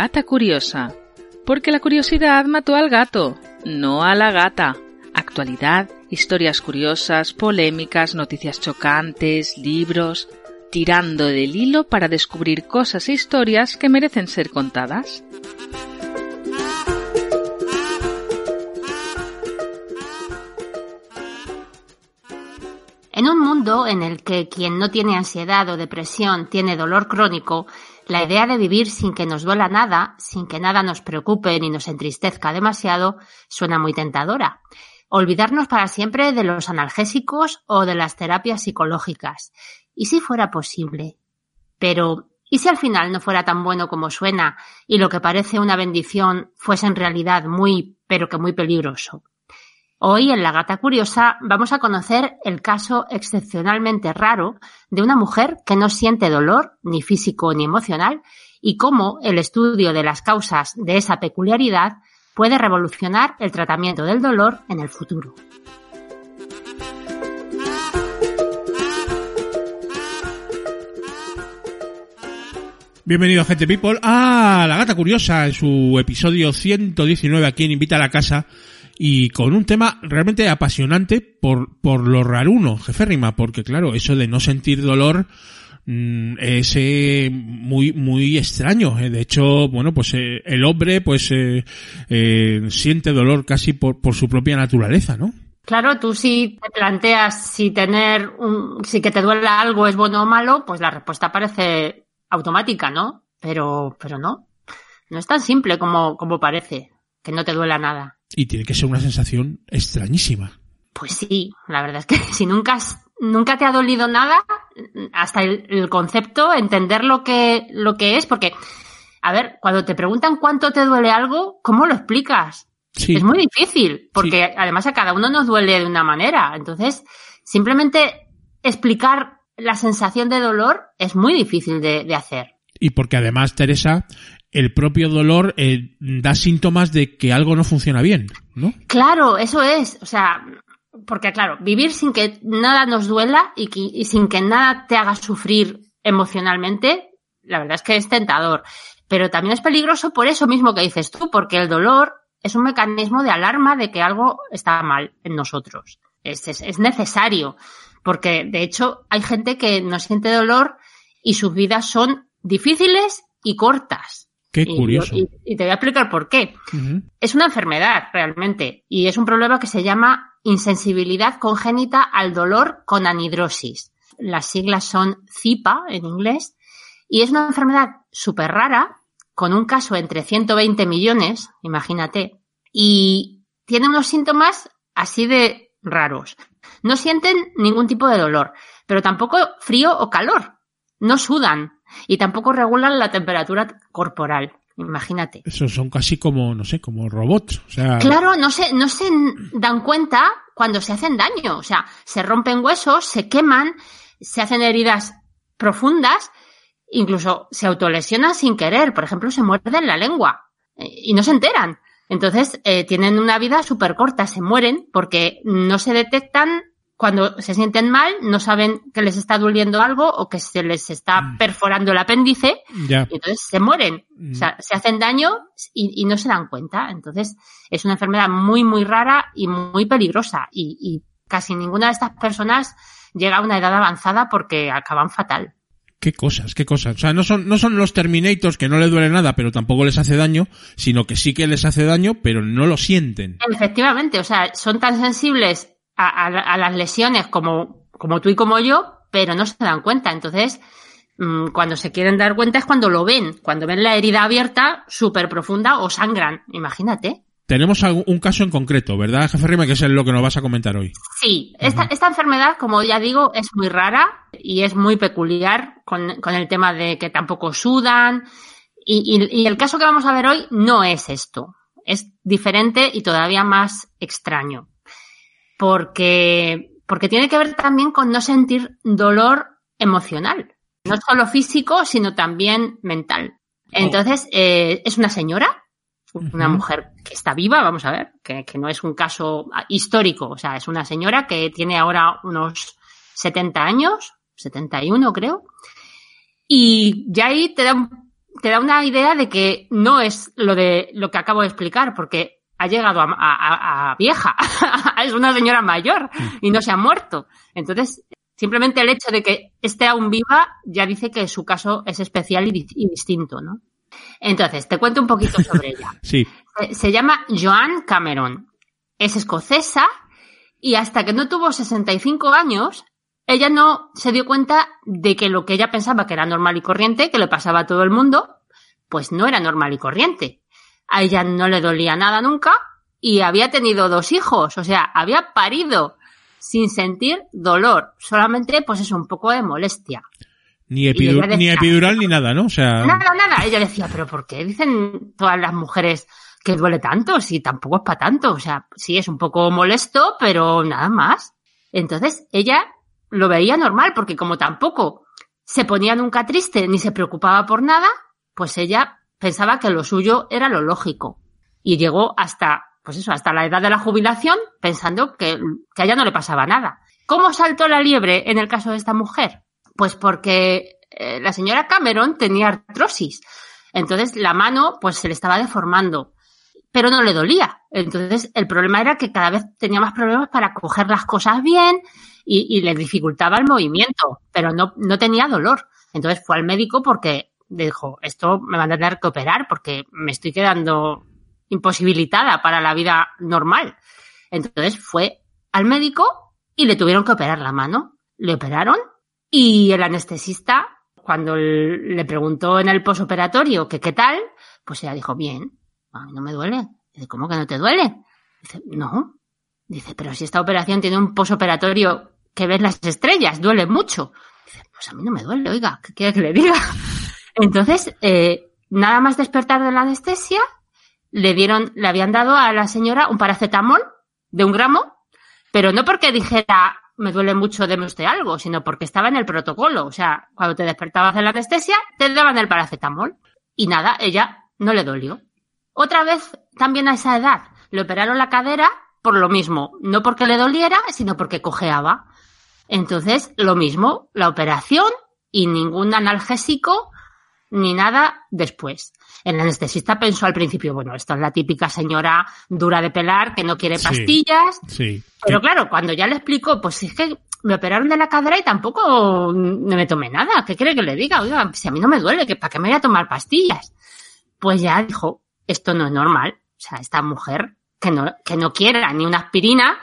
Gata curiosa. Porque la curiosidad mató al gato, no a la gata. Actualidad, historias curiosas, polémicas, noticias chocantes, libros, tirando del hilo para descubrir cosas e historias que merecen ser contadas. En un mundo en el que quien no tiene ansiedad o depresión tiene dolor crónico, la idea de vivir sin que nos duela nada, sin que nada nos preocupe ni nos entristezca demasiado, suena muy tentadora. Olvidarnos para siempre de los analgésicos o de las terapias psicológicas. ¿Y si fuera posible? Pero, ¿y si al final no fuera tan bueno como suena y lo que parece una bendición fuese en realidad muy, pero que muy peligroso? Hoy en La Gata Curiosa vamos a conocer el caso excepcionalmente raro de una mujer que no siente dolor, ni físico ni emocional, y cómo el estudio de las causas de esa peculiaridad puede revolucionar el tratamiento del dolor en el futuro. Bienvenido, gente people, a La Gata Curiosa en su episodio 119 aquí en Invita a la Casa y con un tema realmente apasionante por, por lo raruno, jeférrima, porque claro, eso de no sentir dolor mm, es eh, muy muy extraño eh. de hecho bueno pues eh, el hombre pues siente dolor casi por, por su propia naturaleza no Claro, tú si te planteas si tener un, si que te duela algo es bueno o malo, pues la respuesta parece automática, ¿no? Pero, pero no. No es tan simple como, como parece, que no te duela nada. Y tiene que ser una sensación extrañísima. Pues sí, la verdad es que si nunca, nunca te ha dolido nada, hasta el, concepto, entender lo que, lo que es, porque, a ver, cuando te preguntan cuánto te duele algo, ¿cómo lo explicas? Es muy difícil, porque además a cada uno nos duele de una manera. Entonces, simplemente explicar la sensación de dolor es muy difícil de hacer. Y porque además, Teresa, el propio dolor eh, da síntomas de que algo no funciona bien, ¿no? Claro, eso es. O sea, porque claro, vivir sin que nada nos duela y, sin que nada te haga sufrir emocionalmente, la verdad es que es tentador. Pero también es peligroso por eso mismo que dices tú, porque el dolor es un mecanismo de alarma de que algo está mal en nosotros. Es, es necesario, porque de hecho hay gente que no siente dolor y sus vidas son difíciles y cortas. Qué curioso. Y, te voy a explicar por qué. Es una enfermedad realmente y es un problema que se llama insensibilidad congénita al dolor con anidrosis. Las siglas son CIPA en inglés y es una enfermedad súper rara con un caso entre 120 millones, imagínate, y tiene unos síntomas así de raros. No sienten ningún tipo de dolor, pero tampoco frío o calor. No sudan, y tampoco regulan la temperatura corporal. Imagínate. Eso son casi como, no sé, como robots. O sea... Claro, no se, no se dan cuenta cuando se hacen daño. O sea, se rompen huesos, se queman, se hacen heridas profundas, incluso se autolesionan sin querer. Por ejemplo, se muerden la lengua eh, y no se enteran. Entonces, eh, tienen una vida súper corta, se mueren porque no se detectan cuando se sienten mal, no saben que les está doliendo algo o que se les está mm. perforando el apéndice, y entonces se mueren, o sea, mm. se hacen daño y, no se dan cuenta. Entonces, es una enfermedad muy, muy rara y muy peligrosa, y, casi ninguna de estas personas llega a una edad avanzada porque acaban fatal. Qué cosas, qué cosas. O sea, no son, no son los Terminators que no les duele nada, pero tampoco les hace daño, sino que sí que les hace daño, pero no lo sienten. Efectivamente, o sea, son tan sensibles a, las lesiones como, como tú y como yo, pero no se dan cuenta. Entonces, mm, cuando se quieren dar cuenta es cuando lo ven, cuando ven la herida abierta, súper profunda o sangran. Imagínate. Tenemos un caso en concreto, ¿verdad, jefe Rima? Que es lo que nos vas a comentar hoy. Sí, esta, esta enfermedad, como ya digo, es muy rara y es muy peculiar con, con el tema de que tampoco sudan. Y, y, y el caso que vamos a ver hoy no es esto. Es diferente y todavía más extraño porque, porque tiene que ver también con no sentir dolor emocional, no solo físico, sino también mental. Oh. Entonces, eh, es una señora, una mujer que está viva, vamos a ver, que, que, no es un caso histórico, o sea, es una señora que tiene ahora unos 70 años, 71 creo, y ya ahí te da te da una idea de que no es lo de lo que acabo de explicar, porque ha llegado a, a, a vieja, es una señora mayor y no se ha muerto. Entonces, simplemente el hecho de que esté aún viva ya dice que su caso es especial y, y distinto, ¿no? Entonces, te cuento un poquito sobre ella. sí. Se, se llama Joan Cameron. Es escocesa y hasta que no tuvo 65 años, ella no se dio cuenta de que lo que ella pensaba que era normal y corriente, que le pasaba a todo el mundo, pues no era normal y corriente. A ella no le dolía nada nunca y había tenido dos hijos, o sea, había parido sin sentir dolor, solamente pues eso, un poco de molestia. Ni, epidur decía, ni epidural ni nada, ¿no? O sea... Nada, nada. Ella decía, pero ¿por qué dicen todas las mujeres que duele tanto? Si tampoco es para tanto. O sea, sí es un poco molesto, pero nada más. Entonces, ella lo veía normal, porque como tampoco se ponía nunca triste ni se preocupaba por nada, pues ella pensaba que lo suyo era lo lógico. Y llegó hasta, pues eso, hasta la edad de la jubilación pensando que, que a ella no le pasaba nada. ¿Cómo saltó la liebre en el caso de esta mujer? Pues porque eh, la señora Cameron tenía artrosis. Entonces la mano pues se le estaba deformando, pero no le dolía. Entonces el problema era que cada vez tenía más problemas para coger las cosas bien y, y le dificultaba el movimiento, pero no, no tenía dolor. Entonces fue al médico porque dijo, esto me van a tener que operar porque me estoy quedando imposibilitada para la vida normal. Entonces fue al médico y le tuvieron que operar la mano. Le operaron y el anestesista, cuando le preguntó en el posoperatorio que qué tal, pues ella dijo, bien, a mí no me duele. Dice, ¿cómo que no te duele? Dice, no. Dice, pero si esta operación tiene un posoperatorio que ves las estrellas, duele mucho. Dice, pues a mí no me duele, oiga, ¿qué quiere que le diga? Entonces, eh, nada más despertar de la anestesia, le dieron, le habían dado a la señora un paracetamol de un gramo, pero no porque dijera, me duele mucho, deme usted algo, sino porque estaba en el protocolo. O sea, cuando te despertabas de la anestesia, te daban el paracetamol. Y nada, ella no le dolió. Otra vez, también a esa edad, le operaron la cadera por lo mismo. No porque le doliera, sino porque cojeaba. Entonces, lo mismo, la operación y ningún analgésico ni nada después. El anestesista pensó al principio, bueno, esta es la típica señora dura de pelar que no quiere pastillas. Sí. Pero claro, cuando ya le explicó, pues es que me operaron de la cadera y tampoco no me tomé nada. ¿Qué quiere que le diga? Oiga, si a mí no me duele, ¿para qué me voy a tomar pastillas? Pues ya dijo, esto no es normal. O sea, esta mujer que no, que no quiera ni una aspirina,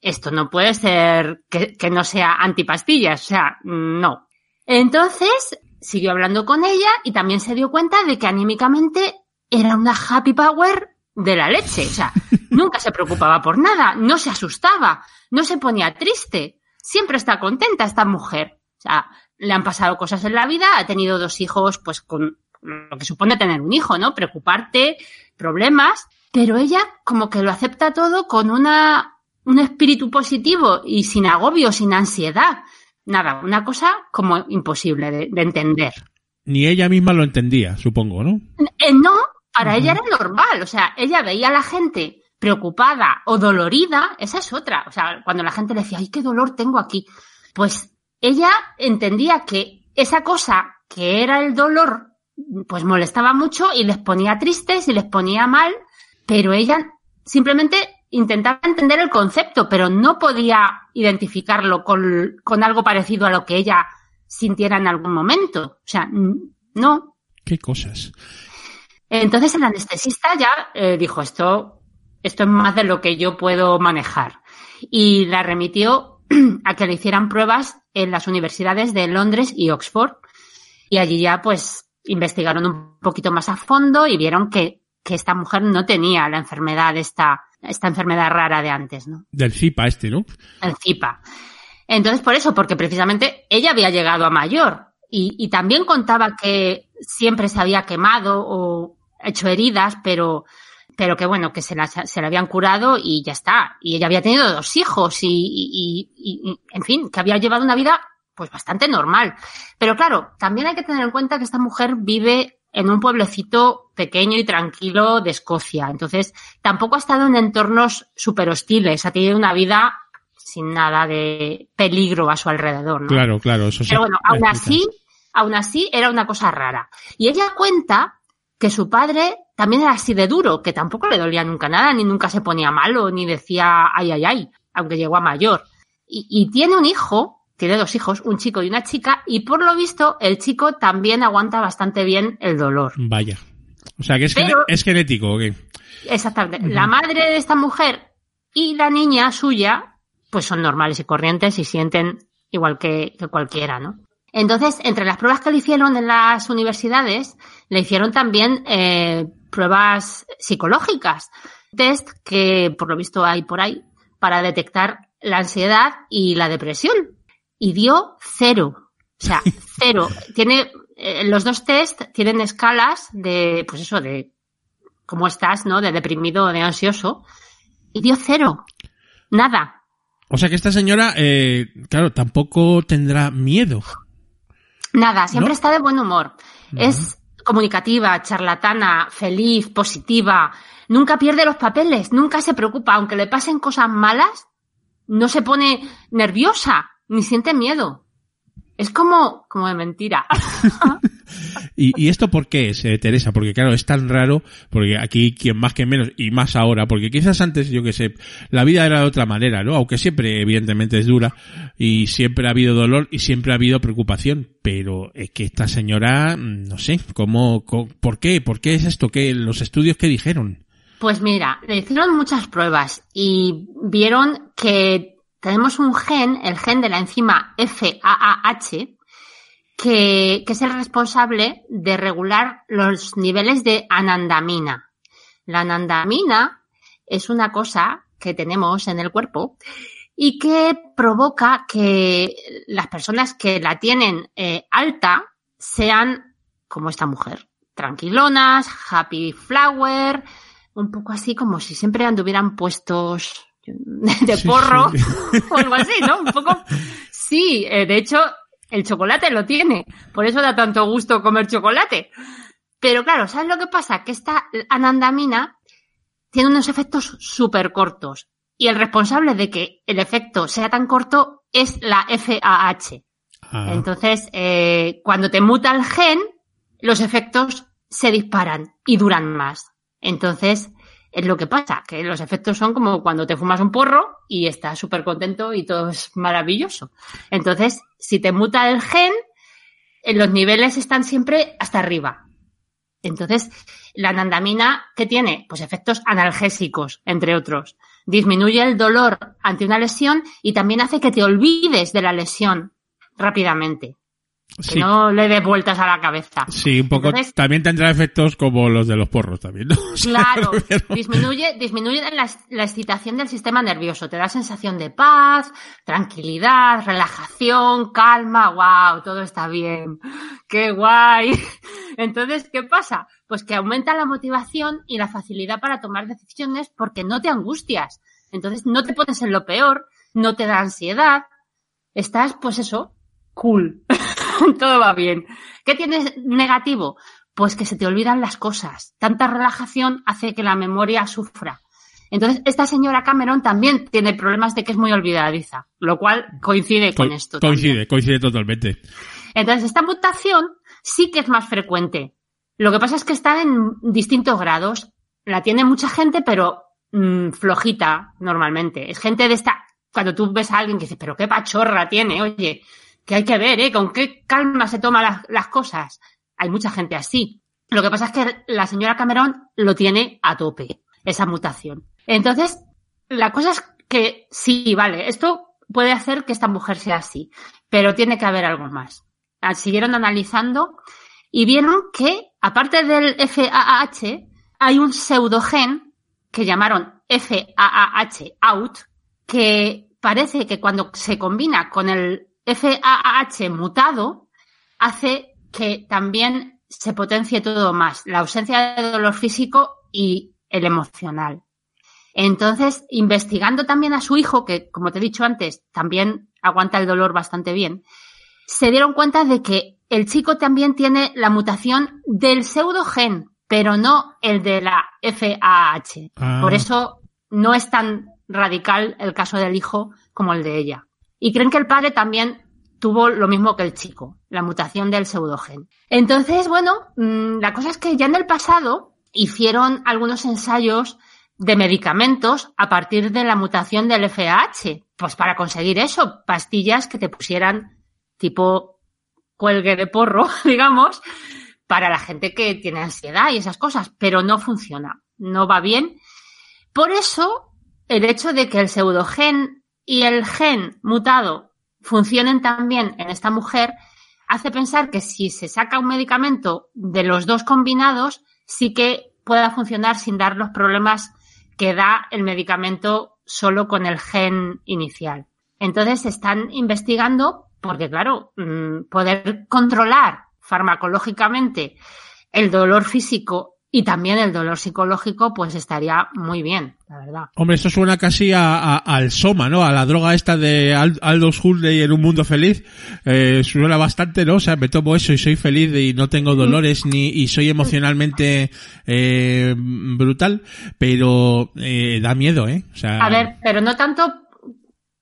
esto no puede ser que, que no sea antipastillas. O sea, no. Entonces, siguió hablando con ella y también se dio cuenta de que anímicamente era una happy power de la leche. O sea, nunca se preocupaba por nada, no se asustaba, no se ponía triste. Siempre está contenta esta mujer. O sea, le han pasado cosas en la vida, ha tenido dos hijos, pues con lo que supone tener un hijo, ¿no? Preocuparte, problemas, pero ella como que lo acepta todo con una, un espíritu positivo y sin agobio, sin ansiedad nada, una cosa como imposible de, de, entender. Ni ella misma lo entendía, supongo, ¿no? Eh, no, para uh -huh. ella era normal, o sea, ella veía a la gente preocupada o dolorida, esa es otra, o sea, cuando la gente le decía, ay, qué dolor tengo aquí, pues ella entendía que esa cosa que era el dolor, pues molestaba mucho y les ponía tristes y les ponía mal, pero ella simplemente intentaba entender el concepto, pero no podía identificarlo con, con, algo parecido a lo que ella sintiera en algún momento. O sea, no. ¿Qué cosas? Entonces el anestesista ya eh, dijo esto, esto es más de lo que yo puedo manejar. Y la remitió a que le hicieran pruebas en las universidades de Londres y Oxford. Y allí ya pues investigaron un poquito más a fondo y vieron que, que esta mujer no tenía la enfermedad esta esta enfermedad rara de antes, ¿no? Del Zipa este, ¿no? El Zipa. Entonces, por eso, porque precisamente ella había llegado a mayor y, y también contaba que siempre se había quemado o hecho heridas, pero, pero que bueno, que se la, se la habían curado y ya está. Y ella había tenido dos hijos y, y, y, en fin, que había llevado una vida pues bastante normal. Pero claro, también hay que tener en cuenta que esta mujer vive en un pueblecito pequeño y tranquilo de Escocia. Entonces, tampoco ha estado en entornos súper hostiles, ha tenido una vida sin nada de peligro a su alrededor. ¿no? Claro, claro. Eso Pero bueno, aún así, aún así era una cosa rara. Y ella cuenta que su padre también era así de duro, que tampoco le dolía nunca nada, ni nunca se ponía malo, ni decía ay, ay, ay, aunque llegó a mayor. Y, y tiene un hijo, tiene dos hijos, un chico y una chica, y por lo visto el chico también aguanta bastante bien el dolor. Vaya. O sea, que es, Pero- es genético, ¿o qué? Exactamente. La madre de esta mujer y la niña suya, pues son normales y corrientes y sienten igual que, que cualquiera, ¿no? Entonces, entre las pruebas que le hicieron en las universidades, le hicieron también eh, pruebas psicológicas, test que por lo visto hay por ahí para detectar la ansiedad y la depresión. Y dio cero. O sea, cero. Tiene, eh, los dos test tienen escalas de, pues eso, de cómo estás, ¿no? De deprimido o de ansioso. Y dio cero. Nada. O sea que esta señora, eh, claro, tampoco tendrá miedo. Nada. Siempre ¿No? está de buen humor. Es comunicativa, charlatana, feliz, positiva. Nunca pierde los papeles. Nunca se preocupa. Aunque le pasen cosas malas, no se pone nerviosa ni siente miedo. Es como, como de mentira. ¿Y, y esto por qué es, eh, Teresa? Porque claro, es tan raro, porque aquí quien más que menos, y más ahora, porque quizás antes, yo que sé, la vida era de otra manera, ¿no? Aunque siempre, evidentemente, es dura, y siempre ha habido dolor, y siempre ha habido preocupación, pero es que esta señora, mm, no sé, ¿cómo, por qué? ¿Por qué es esto? ¿Qué, los estudios que dijeron? Pues mira, le hicieron muchas pruebas y vieron que tenemos un gen, el gen de la enzima FAAH, que, es el responsable de regular los niveles de anandamina. La anandamina es una cosa que tenemos en el cuerpo y que provoca que las personas que la tienen eh, alta sean como esta mujer, tranquilonas, happy flower, un poco así como si siempre anduvieran puestos de Sí, porro sí. o algo así, ¿no? Un poco. Sí, eh, de hecho, el chocolate lo tiene. Por eso da tanto gusto comer chocolate. Pero claro, ¿sabes lo que pasa? Que esta anandamina tiene unos efectos súper cortos. Y el responsable de que el efecto sea tan corto es la FAH. Ah, Entonces, eh, cuando te muta el gen, los efectos se disparan y duran más. Entonces, es lo que pasa, que los efectos son como cuando te fumas un porro y estás súper contento y todo es maravilloso. Entonces, si te muta el gen, eh, los niveles están siempre hasta arriba. Entonces, la anandamina, ¿qué tiene? Pues efectos analgésicos, entre otros. Disminuye el dolor ante una lesión y también hace que te olvides de la lesión rápidamente. Que no le des vueltas a la cabeza. sí, un poco, Entonces- también tendrá efectos como los de los porros también, ¿no? Claro, disminuye, disminuye la, la excitación del sistema nervioso, te da sensación de paz, tranquilidad, relajación, calma, wow, todo está bien, qué guay. Entonces, ¿qué pasa? Pues que aumenta la motivación y la facilidad para tomar decisiones porque no te angustias. Entonces, no te pones en lo peor, no te da ansiedad, estás, pues eso, cool. todo va bien. ¿Qué tienes negativo? Pues que se te olvidan las cosas. Tanta relajación hace que la memoria sufra. Entonces, esta señora Cameron también tiene problemas de que es muy olvidadiza, lo cual coincide con Co- esto. coincide, también. coincide totalmente. Entonces, esta mutación sí que es más frecuente. Lo que pasa es que está en distintos grados. La tiene mucha gente, pero mm, flojita normalmente. Es gente de esta. Cuando tú ves a alguien que dice, pero qué pachorra tiene, oye, que hay que ver, ¿eh? Con qué calma se toma las, las cosas. Hay mucha gente así. Lo que pasa es que la señora Cameron lo tiene a tope, esa mutación. Entonces, la cosa es que sí, vale, esto puede hacer que esta mujer sea así, pero tiene que haber algo más. Ah, Siguieron analizando y vieron que, aparte del FAAH, hay un pseudogen que llamaron FAAH out, que parece que cuando se combina con el FAAH mutado, hace que también se potencie todo más, la ausencia de dolor físico y el emocional. Entonces, investigando también a su hijo, que como te he dicho antes, también aguanta el dolor bastante bien, se dieron cuenta de que el chico también tiene la mutación del pseudogen, pero no el de la FAH. Ah. Por eso no es tan radical el caso del hijo como el de ella. Y creen que el padre también tuvo lo mismo que el chico, la mutación del pseudogen. Entonces, bueno, mm, la cosa es que ya en el pasado hicieron algunos ensayos de medicamentos a partir de la mutación del FAH, pues para conseguir eso, pastillas que te pusieran tipo cuelgue de porro, digamos, para la gente que tiene ansiedad y esas cosas, pero no funciona, no va bien. Por eso, el hecho de que el pseudogen y el gen mutado funcionen también en esta mujer hace pensar que si se saca un medicamento de los dos combinados, sí que pueda funcionar sin dar los problemas que da el medicamento solo con el gen inicial. Entonces están investigando porque, claro, mm, poder controlar farmacológicamente el dolor físico y también el dolor psicológico, pues estaría muy bien, la verdad. Hombre, esto suena casi a, al Soma, ¿no? A la droga esta de Aldous Huxley en un mundo feliz. Eh, suena bastante, ¿no? O sea, me tomo eso y soy feliz y no tengo dolores ni y soy emocionalmente eh, brutal, pero eh, da miedo, ¿eh? O sea... A ver, pero no tanto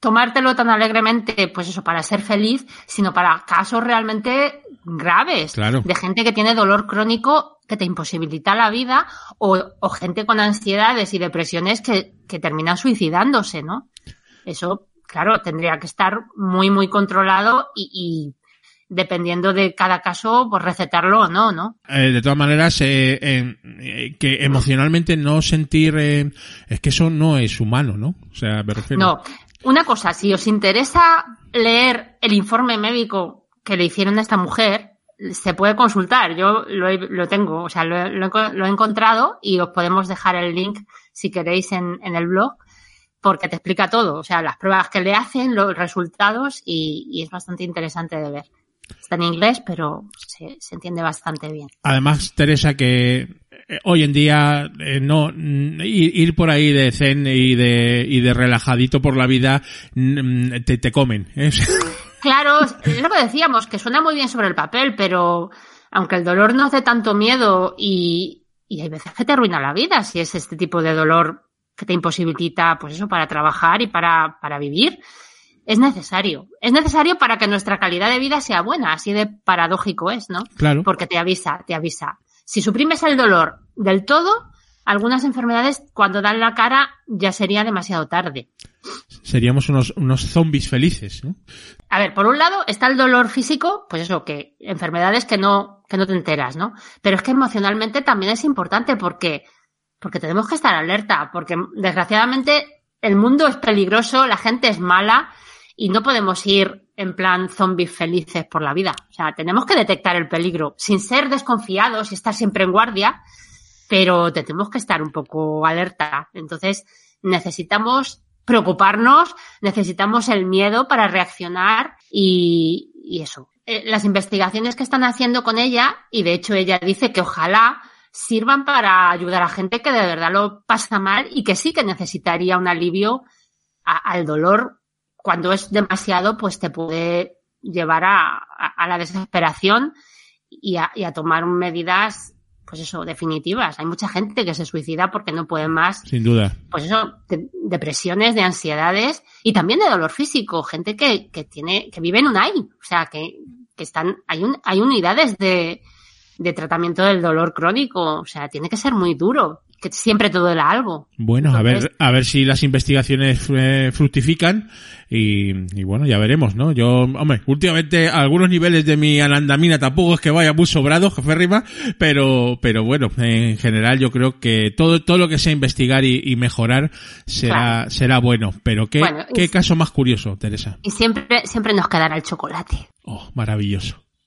tomártelo tan alegremente, pues eso, para ser feliz, sino para casos realmente graves. Claro. De gente que tiene dolor crónico que te imposibilita la vida o, gente con ansiedades y depresiones que, que terminan suicidándose, ¿no? Eso, claro, tendría que estar muy, muy controlado y, dependiendo de cada caso, pues recetarlo o no, ¿no? Eh, de todas maneras, eh, eh, que emocionalmente no sentir, es que eso no es humano, ¿no? O sea, me refiero. No, una cosa, si os interesa leer el informe médico que le hicieron a esta mujer, se puede consultar. Yo lo, lo tengo, o sea, lo, lo, he encontrado y os podemos dejar el link si queréis en, en, el blog porque te explica todo, o sea, las pruebas que le hacen, los resultados y, y es bastante interesante de ver. Está en inglés, pero se, se entiende bastante bien. Además, Teresa, que eh, hoy en día eh, no ir, por ahí de zen y de y de relajadito por la vida te, te comen ¿eh? Claro, es lo que decíamos, que suena muy bien sobre el papel, pero aunque el dolor no hace tanto miedo y, y hay veces que te arruina la vida si es este tipo de dolor que te imposibilita, pues eso, para trabajar y para, para vivir, es necesario. Es necesario para que nuestra calidad de vida sea buena, así de paradójico es, ¿no? Claro. Porque te avisa, te avisa. Si suprimes el dolor del todo, algunas enfermedades cuando dan la cara ya sería demasiado tarde. Seríamos unos, unos zombies felices, ¿no? A ver, por un lado está el dolor físico, pues eso, que enfermedades que no, que no te enteras, ¿no? Pero es que emocionalmente también es importante porque, porque tenemos que estar alerta, porque desgraciadamente el mundo es peligroso, la gente es mala y no podemos ir en plan zombies felices por la vida. O sea, tenemos que detectar el peligro sin ser desconfiados y estar siempre en guardia, pero tenemos que estar un poco alerta. Entonces, necesitamos preocuparnos, necesitamos el miedo para reaccionar y, eso. Eh, las investigaciones que están haciendo con ella, y de hecho ella dice que ojalá sirvan para ayudar a gente que de verdad lo pasa mal y que sí que necesitaría un alivio al dolor. Cuando es demasiado, pues te puede llevar a, a, la desesperación y a, y a tomar medidas pues eso, definitivas. Hay mucha gente que se suicida porque no puede más. Sin duda. Pues eso, de, depresiones, de ansiedades y también de dolor físico. Gente que, que tiene, que vive en un AI. O sea, que, que están, hay un, hay unidades de, de tratamiento del dolor crónico. O sea, tiene que ser muy duro que siempre te duela algo. Bueno, a ver, a ver si las investigaciones eh, fructifican y, y, bueno, ya veremos, ¿no? Yo, hombre, últimamente algunos niveles de mi anandamina tampoco es que vaya muy sobrado, jefe Rima, pero, pero bueno, en general yo creo que todo, todo lo que sea investigar y, mejorar será, será bueno. Pero qué, qué caso más curioso, Teresa. Y siempre, siempre nos quedará el chocolate. Oh, maravilloso.